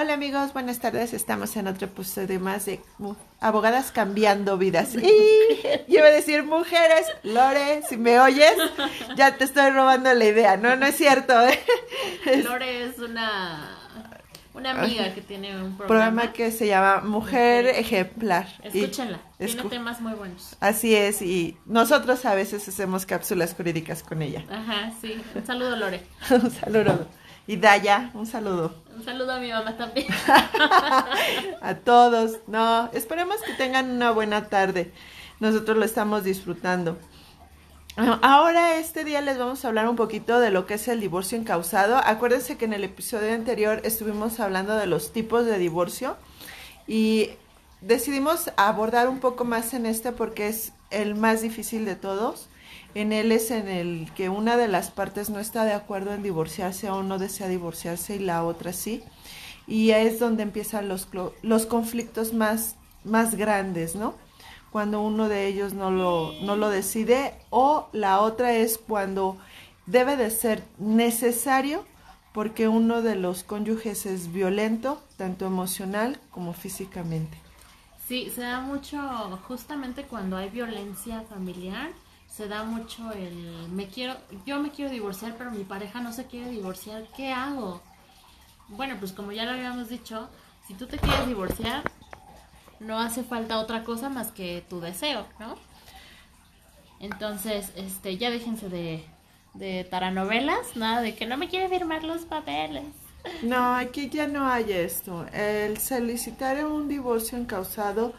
Hola amigos, buenas tardes. Estamos en otro episodio más de Abogadas Cambiando Vidas. Y yo iba a decir mujeres, Lore, si me oyes, ya te estoy robando la idea. No, no es cierto. ¿eh? Lore es una, una amiga que tiene un programa. programa que se llama Mujer Ejemplar. Escúchenla, tiene temas muy buenos. Así es, y nosotros a veces hacemos cápsulas jurídicas con ella. Ajá, sí. Un saludo, Lore. un saludo. Y Daya, un saludo. Un saludo a mi mamá también. a todos. No, esperemos que tengan una buena tarde. Nosotros lo estamos disfrutando. Ahora este día les vamos a hablar un poquito de lo que es el divorcio encausado. Acuérdense que en el episodio anterior estuvimos hablando de los tipos de divorcio y decidimos abordar un poco más en este porque es el más difícil de todos en él es en el que una de las partes no está de acuerdo en divorciarse o no desea divorciarse y la otra sí. Y es donde empiezan los, los conflictos más, más grandes, ¿no? Cuando uno de ellos no lo, no lo decide o la otra es cuando debe de ser necesario porque uno de los cónyuges es violento, tanto emocional como físicamente. Sí, se da mucho justamente cuando hay violencia familiar se da mucho el me quiero yo me quiero divorciar pero mi pareja no se quiere divorciar qué hago bueno pues como ya lo habíamos dicho si tú te quieres divorciar no hace falta otra cosa más que tu deseo no entonces este ya déjense de de taranovelas nada de que no me quiere firmar los papeles. No aquí ya no hay esto. El solicitar un divorcio encausado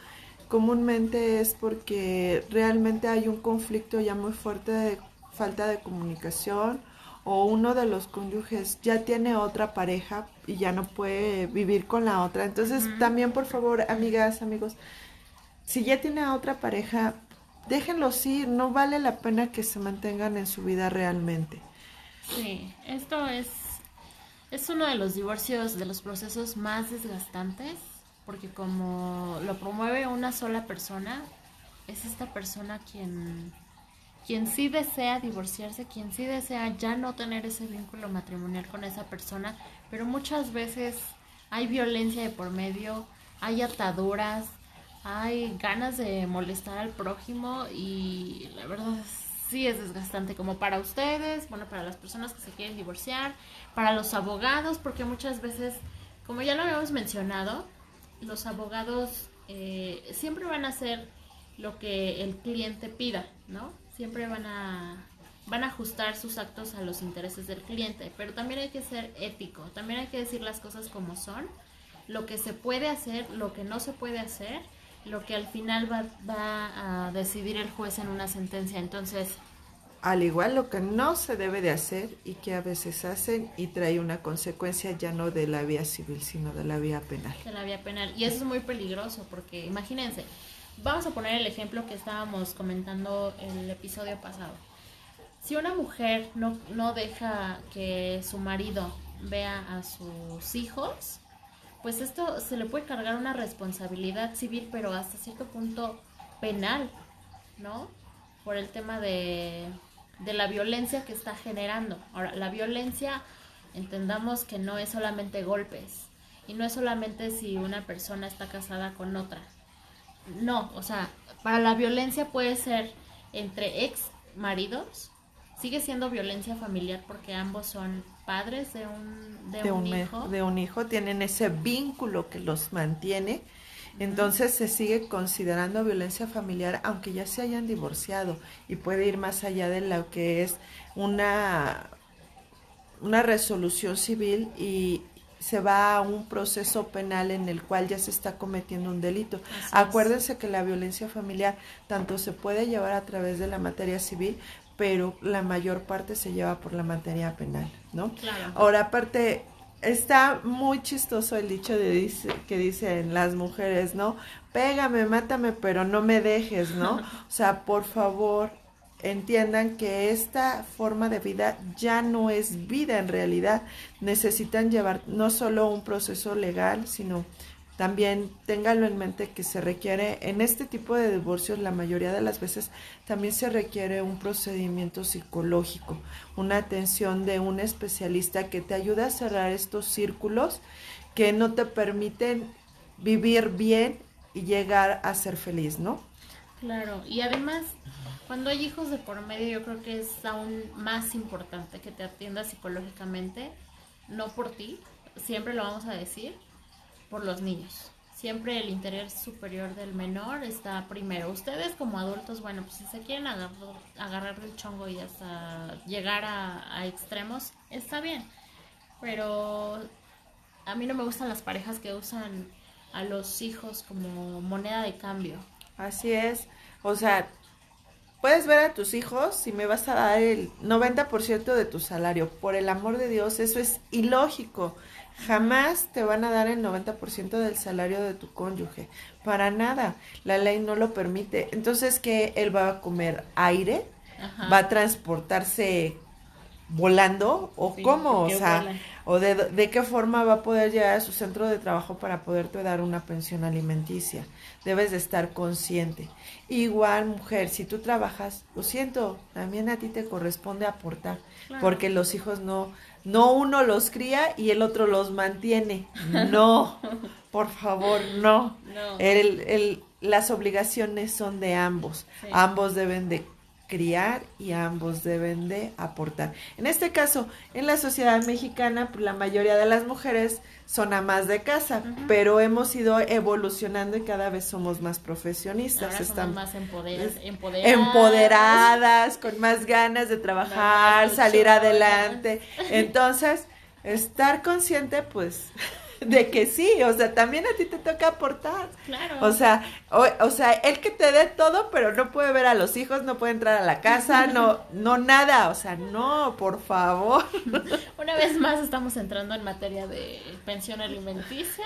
comúnmente es porque realmente hay un conflicto ya muy fuerte de falta de comunicación o uno de los cónyuges ya tiene otra pareja y ya no puede vivir con la otra. Entonces, también por favor, amigas, amigos, si ya tiene otra pareja, déjenlos ir, no vale la pena que se mantengan en su vida realmente. Sí, esto es es uno de los divorcios de los procesos más desgastantes porque como lo promueve una sola persona, es esta persona quien, quien sí desea divorciarse, quien sí desea ya no tener ese vínculo matrimonial con esa persona, pero muchas veces hay violencia de por medio, hay ataduras, hay ganas de molestar al prójimo y la verdad sí es desgastante como para ustedes, bueno, para las personas que se quieren divorciar, para los abogados, porque muchas veces, como ya lo habíamos mencionado, los abogados eh, siempre van a hacer lo que el cliente pida, ¿no? Siempre van a van a ajustar sus actos a los intereses del cliente, pero también hay que ser ético, también hay que decir las cosas como son, lo que se puede hacer, lo que no se puede hacer, lo que al final va, va a decidir el juez en una sentencia. Entonces, al igual lo que no se debe de hacer y que a veces hacen y trae una consecuencia ya no de la vía civil, sino de la vía penal. De la vía penal. Y eso es muy peligroso porque imagínense, vamos a poner el ejemplo que estábamos comentando en el episodio pasado. Si una mujer no, no deja que su marido vea a sus hijos, pues esto se le puede cargar una responsabilidad civil, pero hasta cierto punto penal, ¿no? Por el tema de de la violencia que está generando. Ahora, la violencia, entendamos que no es solamente golpes y no es solamente si una persona está casada con otra. No, o sea, para la violencia puede ser entre ex maridos, sigue siendo violencia familiar porque ambos son padres de un, de, un, hijo. De un hijo, tienen ese vínculo que los mantiene entonces se sigue considerando violencia familiar aunque ya se hayan divorciado y puede ir más allá de lo que es una, una resolución civil y se va a un proceso penal en el cual ya se está cometiendo un delito. Acuérdense que la violencia familiar tanto se puede llevar a través de la materia civil, pero la mayor parte se lleva por la materia penal, ¿no? Ahora, aparte, está muy chistoso el dicho de dice, que dicen las mujeres, ¿no? Pégame, mátame, pero no me dejes, ¿no? O sea, por favor, entiendan que esta forma de vida ya no es vida en realidad. Necesitan llevar no solo un proceso legal, sino también téngalo en mente que se requiere, en este tipo de divorcios, la mayoría de las veces también se requiere un procedimiento psicológico, una atención de un especialista que te ayude a cerrar estos círculos que no te permiten vivir bien y llegar a ser feliz, ¿no? Claro, y además, cuando hay hijos de por medio, yo creo que es aún más importante que te atiendas psicológicamente, no por ti, siempre lo vamos a decir, por los niños. Siempre el interés superior del menor está primero. Ustedes como adultos, bueno, pues si se quieren agarrar, agarrar del chongo y hasta llegar a, extremos, está bien. Pero a mí no me gustan las parejas que usan a los hijos como moneda de cambio. Así es. O sea, puedes ver a tus hijos si me vas a dar el 90% de tu salario. Por el amor de Dios, eso es ilógico. Jamás te van a dar el 90% del salario de tu cónyuge. Para nada. La ley no lo permite. Entonces, ¿qué? Él va a comer aire, va a transportarse volando o cómo, o sea, o de, de, qué forma va a poder llegar a su centro de trabajo para poderte dar una pensión alimenticia. Debes de estar consciente. Igual, mujer, si tú trabajas, lo siento, también a ti te corresponde aportar, porque los hijos no no uno los cría y el otro los mantiene. No, por favor, no. El, el, las obligaciones son de ambos. Ambos deben de criar y ambos deben de aportar. En este caso, en la sociedad mexicana, pues, la mayoría de las mujeres son amas de casa, pero hemos ido evolucionando y cada vez somos más profesionistas. Están más empoderadas, empoderadas, con más ganas de trabajar, salir adelante. Entonces, estar consciente, pues, de que sí, o sea, también a ti te toca aportar. Claro. O sea, o, sea, él que te dé todo, pero no puede ver a los hijos, no puede entrar a la casa, no, no nada, o sea, no, por favor. Una vez más estamos entrando en materia de pensión alimenticia.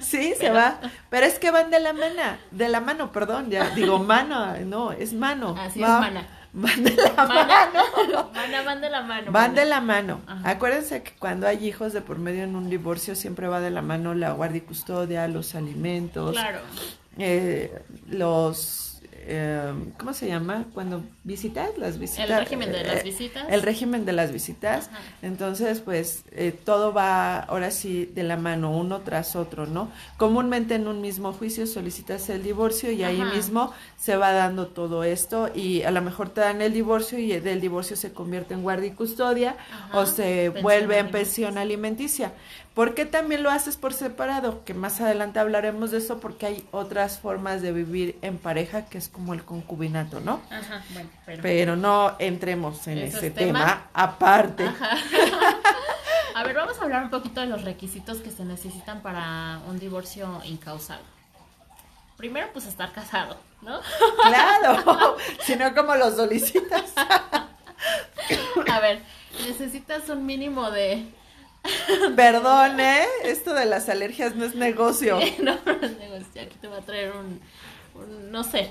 Sí, se va, pero es que van de la mano, de la mano, perdón, ya digo mano, no, es mano. Así es, mana. Van de la mano. van de la mano. Van de la mano. Acuérdense que cuando hay hijos de por medio en un divorcio siempre va de la mano la guardia y custodia, los alimentos. Claro. Eh, los eh, ¿cómo se llama? Cuando visitas las visitas. El régimen de las eh, visitas. El régimen de las visitas. Entonces, pues eh, todo va ahora sí de la mano, uno tras otro, ¿no? Comúnmente en un mismo juicio solicitas el divorcio y ahí mismo se va dando todo esto y a lo mejor te dan el divorcio y del divorcio se convierte en guardia y custodia o se vuelve en pensión alimenticia. ¿Por qué también lo haces por separado? Que más adelante hablaremos de eso porque hay otras formas de vivir en pareja que es como el concubinato, ¿no? Ajá, bueno, pero, no entremos en ese tema, aparte. a ver, vamos a hablar un poquito de los requisitos que se necesitan para un divorcio incausado. Primero, pues estar casado, ¿no? Claro, si no, como los solicitas. a ver, necesitas un mínimo de Perdón, ¿eh? Esto de las alergias no es negocio. no, no es negocio. Aquí te va a traer un, no sé.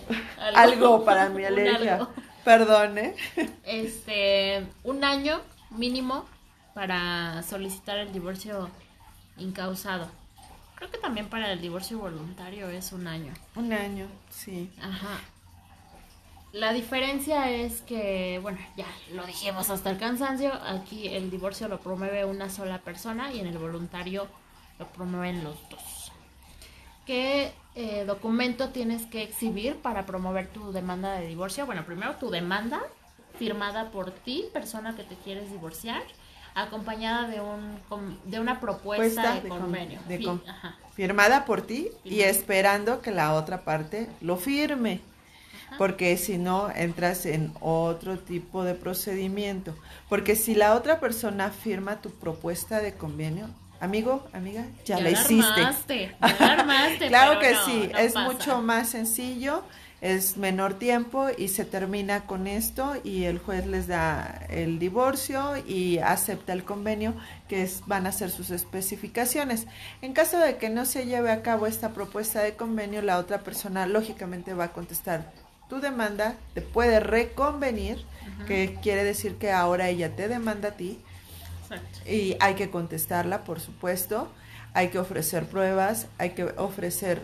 Algo, para mi alergia. Perdón, ¿eh? Este, un año mínimo para solicitar el divorcio incausado. Creo que también para el divorcio voluntario es un año. Un año, sí. Ajá. La diferencia es que, bueno, ya lo dijimos hasta el cansancio, aquí el divorcio lo promueve una sola persona y en el voluntario lo promueven los dos. ¿Qué eh, documento tienes que exhibir para promover tu demanda de divorcio? Bueno, primero tu demanda firmada por ti, persona que te quieres divorciar, acompañada de un de una propuesta de, convenio. firmada por ti y esperando que la otra parte lo firme porque si no entras en otro tipo de procedimiento. Porque si la otra persona firma tu propuesta de convenio, amigo, amiga, ya, la hiciste. claro que sí, es mucho más sencillo, es menor tiempo y se termina con esto y el juez les da el divorcio y acepta el convenio que es, van a ser sus especificaciones. En caso de que no se lleve a cabo esta propuesta de convenio, la otra persona lógicamente va a contestar tu demanda te puede reconvenir, que quiere decir que ahora ella te demanda a ti, Y hay que contestarla, por supuesto. Hay que ofrecer pruebas, hay que ofrecer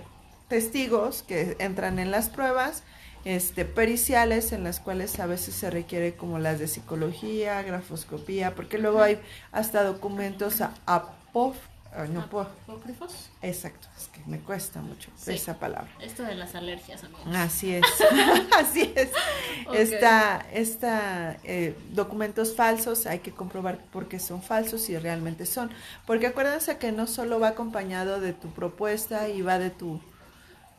testigos que entran en las pruebas este, periciales en las cuales a veces se requiere como las de psicología, grafoscopía, porque luego hay hasta documentos a, apof, no ¿Apócrifos? Exacto, es que me cuesta mucho esa palabra. Esto de las alergias, amigos. Así es, así es. Esta, esta eh, documentos falsos hay que comprobar por qué son falsos y realmente son. Porque acuérdense que no solo va acompañado de tu propuesta y va de tu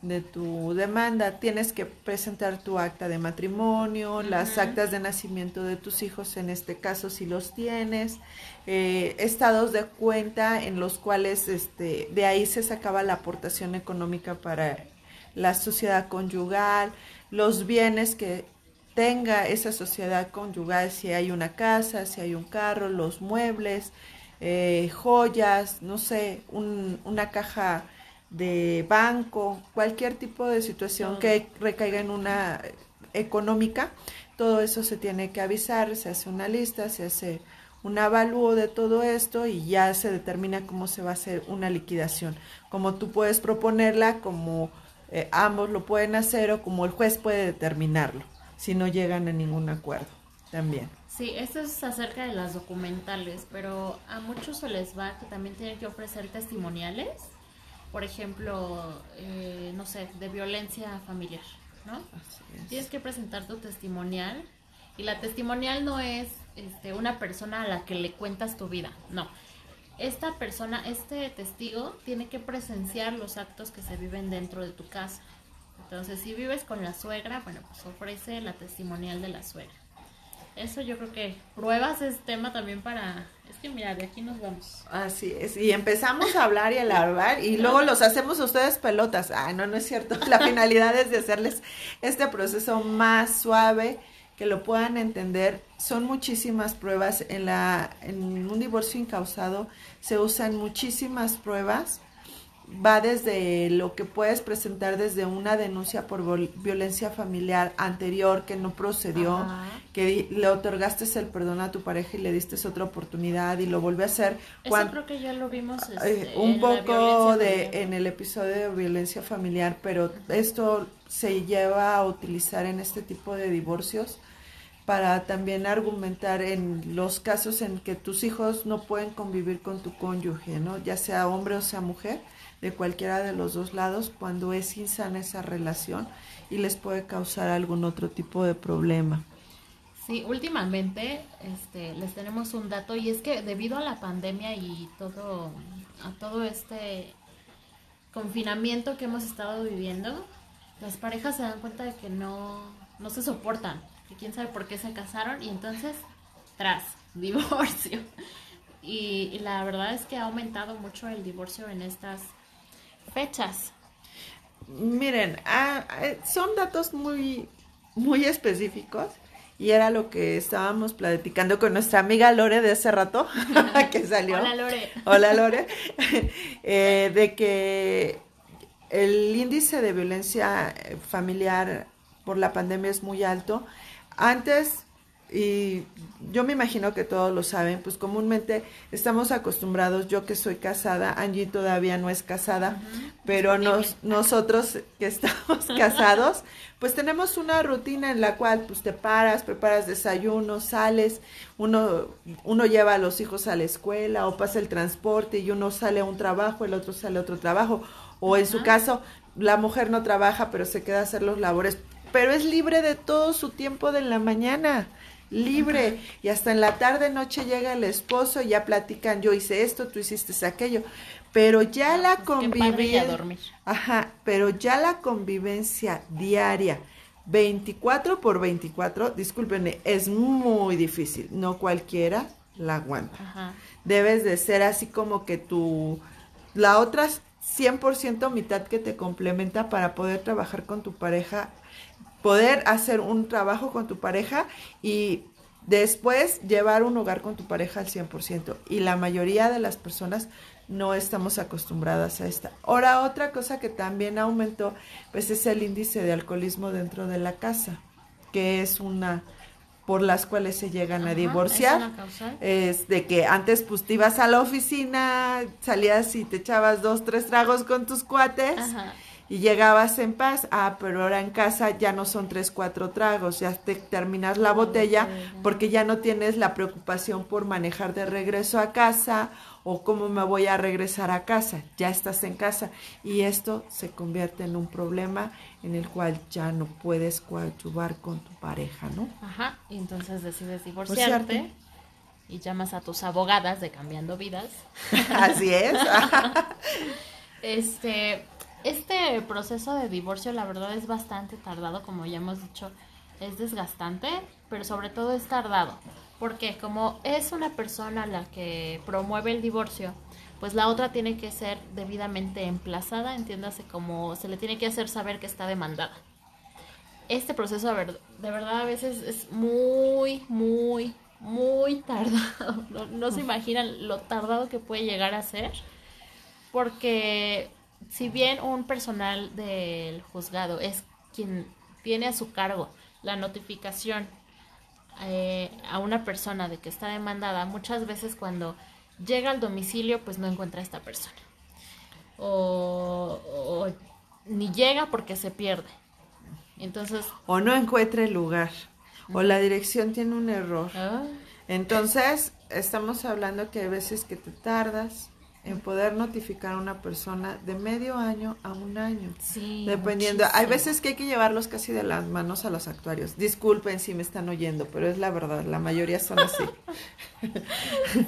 de tu demanda. Tienes que presentar tu acta de matrimonio, las actas de nacimiento de tus hijos, en este caso si los tienes, eh, estados de cuenta en los cuales este, de ahí se sacaba la aportación económica para la sociedad conyugal, los bienes que tenga esa sociedad conyugal, si hay una casa, si hay un carro, los muebles, eh, joyas, no sé, una caja de banco, cualquier tipo de situación que recaiga en una económica, todo eso se tiene que avisar, se hace una lista, se hace un avalúo de todo esto y ya se determina cómo se va a hacer una liquidación. Como tú puedes proponerla, como eh, ambos lo pueden hacer o como el juez puede determinarlo, si no llegan a ningún acuerdo también. Sí, esto es acerca de las documentales, pero a muchos se les va que también tienen que ofrecer testimoniales por ejemplo, eh, no sé, de violencia familiar, ¿no? Tienes que presentar tu testimonial y la testimonial no es este, una persona a la que le cuentas tu vida, no. Esta persona, este testigo, tiene que presenciar los actos que se viven dentro de tu casa. Entonces, si vives con la suegra, bueno, pues ofrece la testimonial de la suegra. Eso yo creo que pruebas es tema también para es que mira, de aquí nos vamos. Así es, y empezamos a hablar y a hablar y luego los hacemos a ustedes pelotas. Ah, no, no es cierto. La finalidad es de hacerles este proceso más suave, que lo puedan entender. Son muchísimas pruebas. En, la, en un divorcio incausado se usan muchísimas pruebas va desde lo que puedes presentar desde una denuncia por violencia familiar anterior que no procedió, que le otorgaste el perdón a tu pareja y le diste otra oportunidad y lo volvió a hacer. Eso creo que ya lo vimos eh, este, un poco de en el episodio de violencia familiar, pero esto se lleva a utilizar en este tipo de divorcios para también argumentar en los casos en que tus hijos no pueden convivir con tu cónyuge, ¿no? Ya sea hombre o sea mujer de cualquiera de los dos lados cuando es insana esa relación y les puede causar algún otro tipo de problema. Sí, últimamente este, les tenemos un dato y es que debido a la pandemia y todo, a todo este confinamiento que hemos estado viviendo, las parejas se dan cuenta de que no, no se soportan, que quién sabe por qué se casaron y entonces, tras, divorcio. Y, y la verdad es que ha aumentado mucho el divorcio en estas fechas? Miren, ah, eh, son datos muy, muy específicos y era lo que estábamos platicando con nuestra amiga Lore de hace rato, que salió. Hola Lore. Hola Lore. Eh, de que el índice de violencia familiar por la pandemia es muy alto. Antes y yo me imagino que todos lo saben, pues comúnmente estamos acostumbrados, yo que soy casada, Angie todavía no es casada, pero nos, nosotros que estamos casados, pues tenemos una rutina en la cual pues te paras, preparas desayuno, sales, uno, uno lleva a los hijos a la escuela o pasa el transporte y uno sale a un trabajo, el otro sale a otro trabajo, o en su caso la mujer no trabaja pero se queda a hacer los labores, pero es libre de todo su tiempo de la mañana libre. Y hasta en la tarde noche llega el esposo y ya platican yo hice esto tú hiciste aquello. Pero ya la pues convivencia ajá pero ya la convivencia diaria 24 por 24 discúlpenme es muy difícil. No cualquiera la aguanta. Debes de ser así como que tu la otra 100% mitad que te complementa para poder trabajar con tu pareja poder hacer un trabajo con tu pareja y después llevar un hogar con tu pareja al 100%. Y la mayoría de las personas no estamos acostumbradas a esta. Ahora, otra cosa que también aumentó, pues es el índice de alcoholismo dentro de la casa, que es una por las cuales se llegan a divorciar. Es de que antes pues te ibas a la oficina, salías y te echabas dos, tres tragos con tus cuates Ajá. Y llegabas en paz. Ah, pero ahora en casa ya no son tres, cuatro tragos, ya te terminas la botella botella. porque ya no tienes la preocupación por manejar de regreso a casa o cómo me voy a regresar a casa. Ya estás en casa y esto se convierte en un problema en el cual ya no puedes coadyuvar con tu pareja, ¿no? Ajá, y entonces decides Divorciarte. divorciarte y llamas a tus abogadas de Cambiando Vidas. Así es. Este, este proceso de divorcio, la verdad, es bastante tardado, como ya hemos dicho, es desgastante, pero sobre todo es tardado. Porque como es una persona la que promueve el divorcio, pues la otra tiene que ser debidamente emplazada, entiéndase como se le tiene que hacer saber que está demandada. Este proceso de ver- de verdad a veces es muy, muy, muy tardado. No, no se imaginan lo tardado que puede llegar a ser porque si bien un personal del juzgado es quien tiene a su cargo la notificación eh, a una persona de que está demandada, muchas veces cuando llega al domicilio pues no encuentra a esta persona. O, o ni llega porque se pierde. Entonces, o no encuentre el lugar, o la dirección tiene un error. ah, Entonces, estamos hablando que hay veces que te tardas en poder notificar a una persona de medio año a un año. sí, Dependiendo, hay veces que hay que llevarlos casi de las manos a los actuarios. Disculpen si me están oyendo, pero es la verdad, la mayoría son así.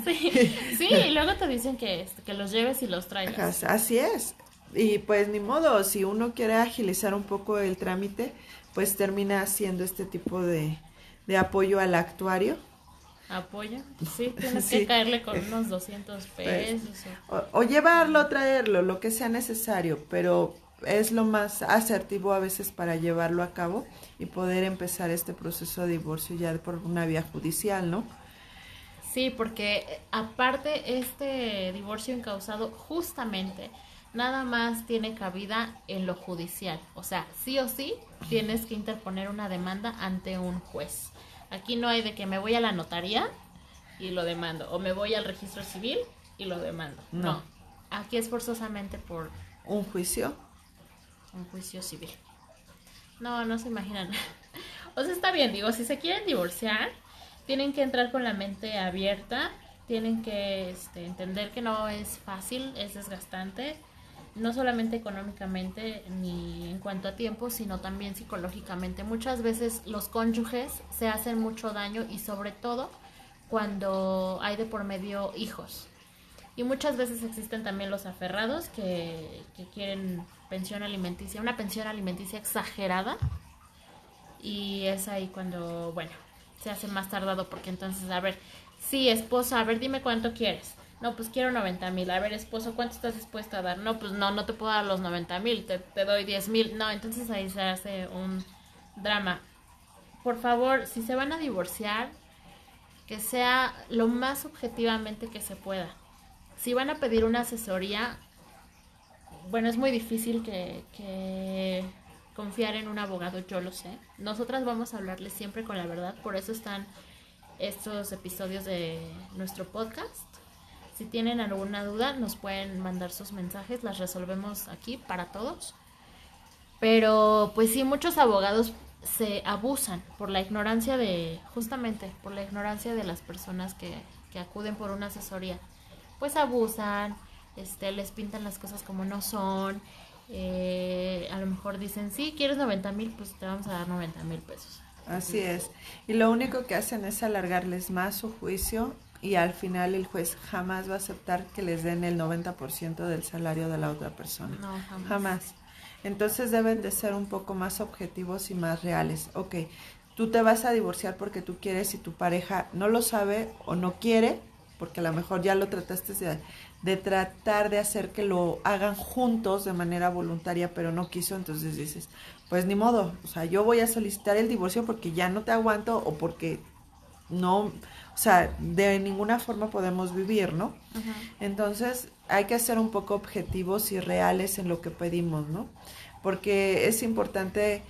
Sí, sí, y luego te dicen que, este, que los lleves y los traigas. Así es. Y pues ni modo, si uno quiere agilizar un poco el trámite, pues termina haciendo este tipo de, de apoyo al actuario. Apoyo. Sí, tienes Sí. que caerle con unos 200 pesos. o- O, o llevarlo, traerlo, lo que sea necesario, pero es lo más asertivo a veces para llevarlo a cabo y poder empezar este proceso de divorcio ya por una vía judicial, ¿no? Sí, porque eh, aparte este divorcio incausado justamente nada más tiene cabida en lo judicial. O sea, sí o sí tienes que interponer una demanda ante un juez. Aquí no hay de que me voy a la notaría y lo demando, o me voy al registro civil y lo demando. No. No. Aquí es forzosamente por Un juicio. un juicio civil. No, no se imaginan. O sea, está bien, digo, si se quieren divorciar, tienen que entrar con la mente abierta, tienen que este, entender que no es fácil, es desgastante, no solamente económicamente ni en cuanto a tiempo, sino también psicológicamente. Muchas veces los cónyuges se hacen mucho daño y sobre todo cuando hay de por medio hijos. Y muchas veces existen también los aferrados que, que quieren pensión alimenticia, una pensión alimenticia exagerada. Y es ahí cuando, bueno, se hace más tardado porque entonces, a ver, sí, esposa, a ver, dime cuánto quieres. No, pues quiero 90 mil. A ver, esposo, ¿cuánto estás dispuesta a dar? No, pues no, no te puedo dar los 90 mil, te, te doy 10 mil. No, entonces ahí se hace un drama. Por favor, si se van a divorciar, que sea lo más objetivamente que se pueda. Si van a pedir una asesoría, bueno, es muy difícil que, que confiar en un abogado, yo lo sé. Nosotras vamos a hablarles siempre con la verdad, por eso están estos episodios de nuestro podcast. Si tienen alguna duda, nos pueden mandar sus mensajes, las resolvemos aquí para todos. Pero pues sí, muchos abogados se abusan por la ignorancia de, justamente, por la ignorancia de las personas que, que acuden por una asesoría. Pues abusan, este, les pintan las cosas como no son. eh, a lo mejor dicen, sí, quieres 90 mil, pues te vamos a dar 90 mil pesos. Así es. Y lo único que hacen es alargarles más su juicio y al final el juez jamás va a aceptar que les den el 90% del salario de la otra persona. No, jamás. Jamás. Entonces deben de ser un poco más objetivos y más reales. Ok, tú te vas a divorciar porque tú quieres y tu pareja no lo sabe o no quiere, porque a lo mejor ya lo trataste de, de tratar de hacer que lo hagan juntos de manera voluntaria, pero no quiso, entonces dices, pues ni modo, o sea, yo voy a solicitar el divorcio porque ya no te aguanto o porque no, o sea, de ninguna forma podemos vivir, ¿no? Entonces hay que ser un poco objetivos y reales en lo que pedimos, ¿no? Porque es importante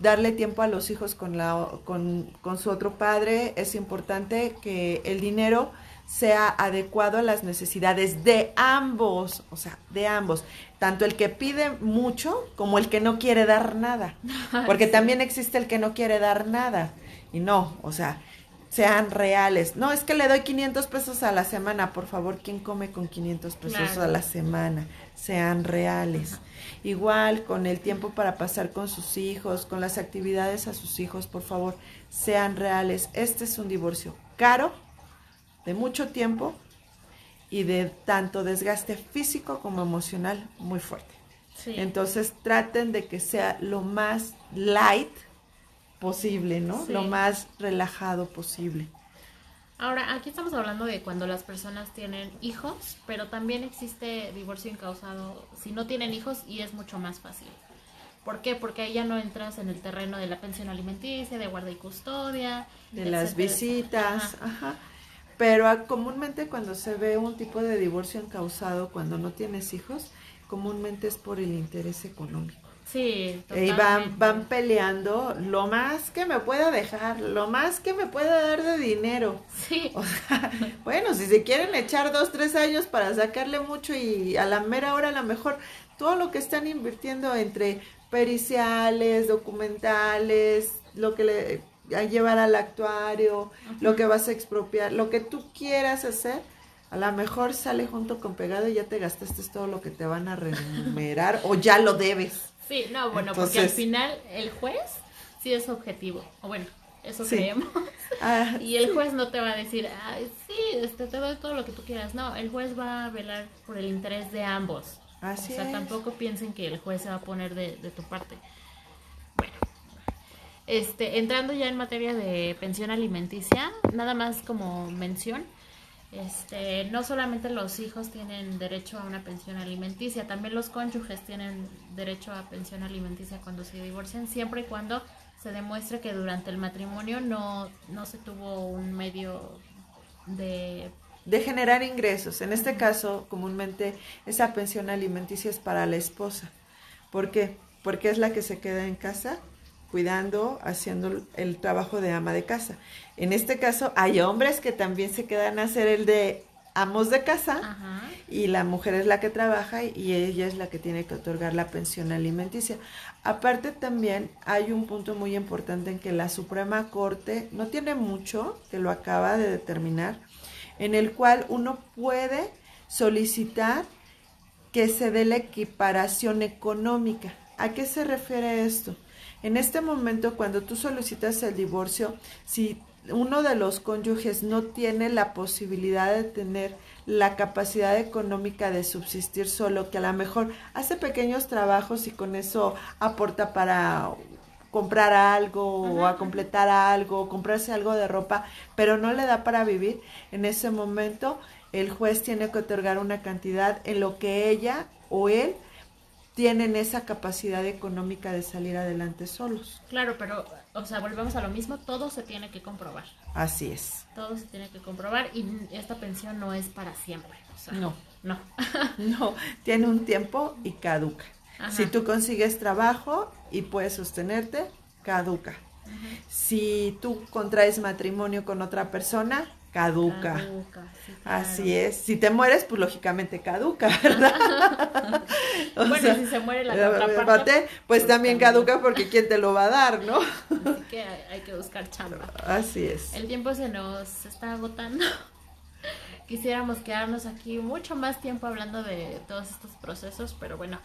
darle tiempo a los hijos con, la, con, con su otro padre. Es importante que el dinero sea adecuado a las necesidades de ambos, o sea, de ambos, tanto el que pide mucho como el que no quiere dar nada, porque también existe el que no quiere dar nada, y no, o sea, sean reales. No, es que le doy 500 pesos a la semana, por favor, ¿quién come con 500 pesos a la semana? Sean reales. Igual con el tiempo para pasar con sus hijos, con las actividades a sus hijos, por favor, sean reales. Este es un divorcio caro, de mucho tiempo y de tanto desgaste físico como emocional muy fuerte. Entonces traten de que sea lo más light posible, ¿no? Lo más relajado posible. Ahora, aquí estamos hablando de cuando las personas tienen hijos, pero también existe divorcio incausado si no tienen hijos y es mucho más fácil. ¿Por qué? Porque ahí ya no entras en el terreno de la pensión alimenticia, de guarda y custodia. De las visitas, ajá. Pero comúnmente cuando se ve un tipo de divorcio encausado cuando no tienes hijos, comúnmente es por el interés económico. Sí, Y van, van peleando lo más que me pueda dejar, lo más que me pueda dar de dinero. Sí. O sea, bueno, si se quieren echar dos, tres años para sacarle mucho y a la mera hora a lo mejor todo lo que están invirtiendo entre periciales, documentales, lo que le a llevar al actuario, lo que vas a expropiar, lo que tú quieras hacer, a lo mejor sale junto con pegado y ya te gastaste todo lo que te van a remunerar o ya lo debes. Sí, no, bueno, porque al final el juez sí es objetivo, o bueno, eso creemos. Ah, y el juez no te va a decir, Ay, sí, este, te doy todo lo que tú quieras. No, el juez va a velar por el interés de ambos. Así o sea, tampoco piensen que el juez se va a poner de, de tu parte. Este, entrando ya en materia de pensión alimenticia, nada más como mención, este, no solamente los hijos tienen derecho a una pensión alimenticia, también los cónyuges tienen derecho a pensión alimenticia cuando se divorcian, siempre y cuando se demuestre que durante el matrimonio no, no se tuvo un medio de... De generar ingresos. En este caso, comúnmente, esa pensión alimenticia es para la esposa. ¿Por qué? Porque es la que se queda en casa cuidando, haciendo el trabajo de ama de casa. En este caso, hay hombres que también se quedan a hacer el de amos de casa y la mujer es la que trabaja y ella es la que tiene que otorgar la pensión alimenticia. Aparte también hay un punto muy importante en que la Suprema Corte no tiene mucho, que lo acaba de determinar, en el cual uno puede solicitar que se dé la equiparación económica. ¿A qué se refiere esto? En este momento, cuando tú solicitas el divorcio, si uno de los cónyuges no tiene la posibilidad de tener la capacidad económica de subsistir solo, que a lo mejor hace pequeños trabajos y con eso aporta para comprar algo o a completar algo, comprarse algo de ropa, pero no le da para vivir, en ese momento el juez tiene que otorgar una cantidad en lo que ella o él tienen esa capacidad económica de salir adelante solos. Claro, pero, o sea, volvemos a lo mismo, todo se tiene que comprobar. Así es. Todo se tiene que comprobar y esta pensión no es para siempre. no. No. no, tiene un tiempo y caduca. Si tú consigues trabajo y puedes sostenerte, caduca. Si tú contraes matrimonio con otra persona, caduca. Así es. Si te mueres, pues lógicamente caduca, ¿verdad? bueno, si se muere la otra parte, pues, pues, también, caduca porque quién te lo va a dar, ¿no? Así que hay, que buscar chamba. Así es. El tiempo se nos está agotando. Quisiéramos quedarnos aquí mucho más tiempo hablando de todos estos procesos, pero bueno,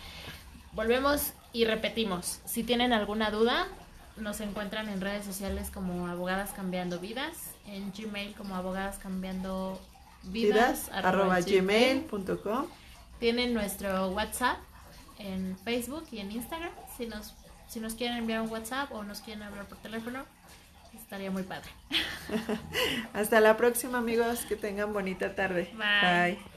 volvemos y repetimos. Si tienen alguna duda, nos encuentran en redes sociales como Abogadas Cambiando Vidas, en Gmail como Abogadas Cambiando Vidas, arroba gmail.com. Tienen nuestro WhatsApp en Facebook y en Instagram. Si nos, si nos quieren enviar un WhatsApp o nos quieren hablar por teléfono, estaría muy padre. Hasta la próxima amigos, que tengan bonita tarde. Bye.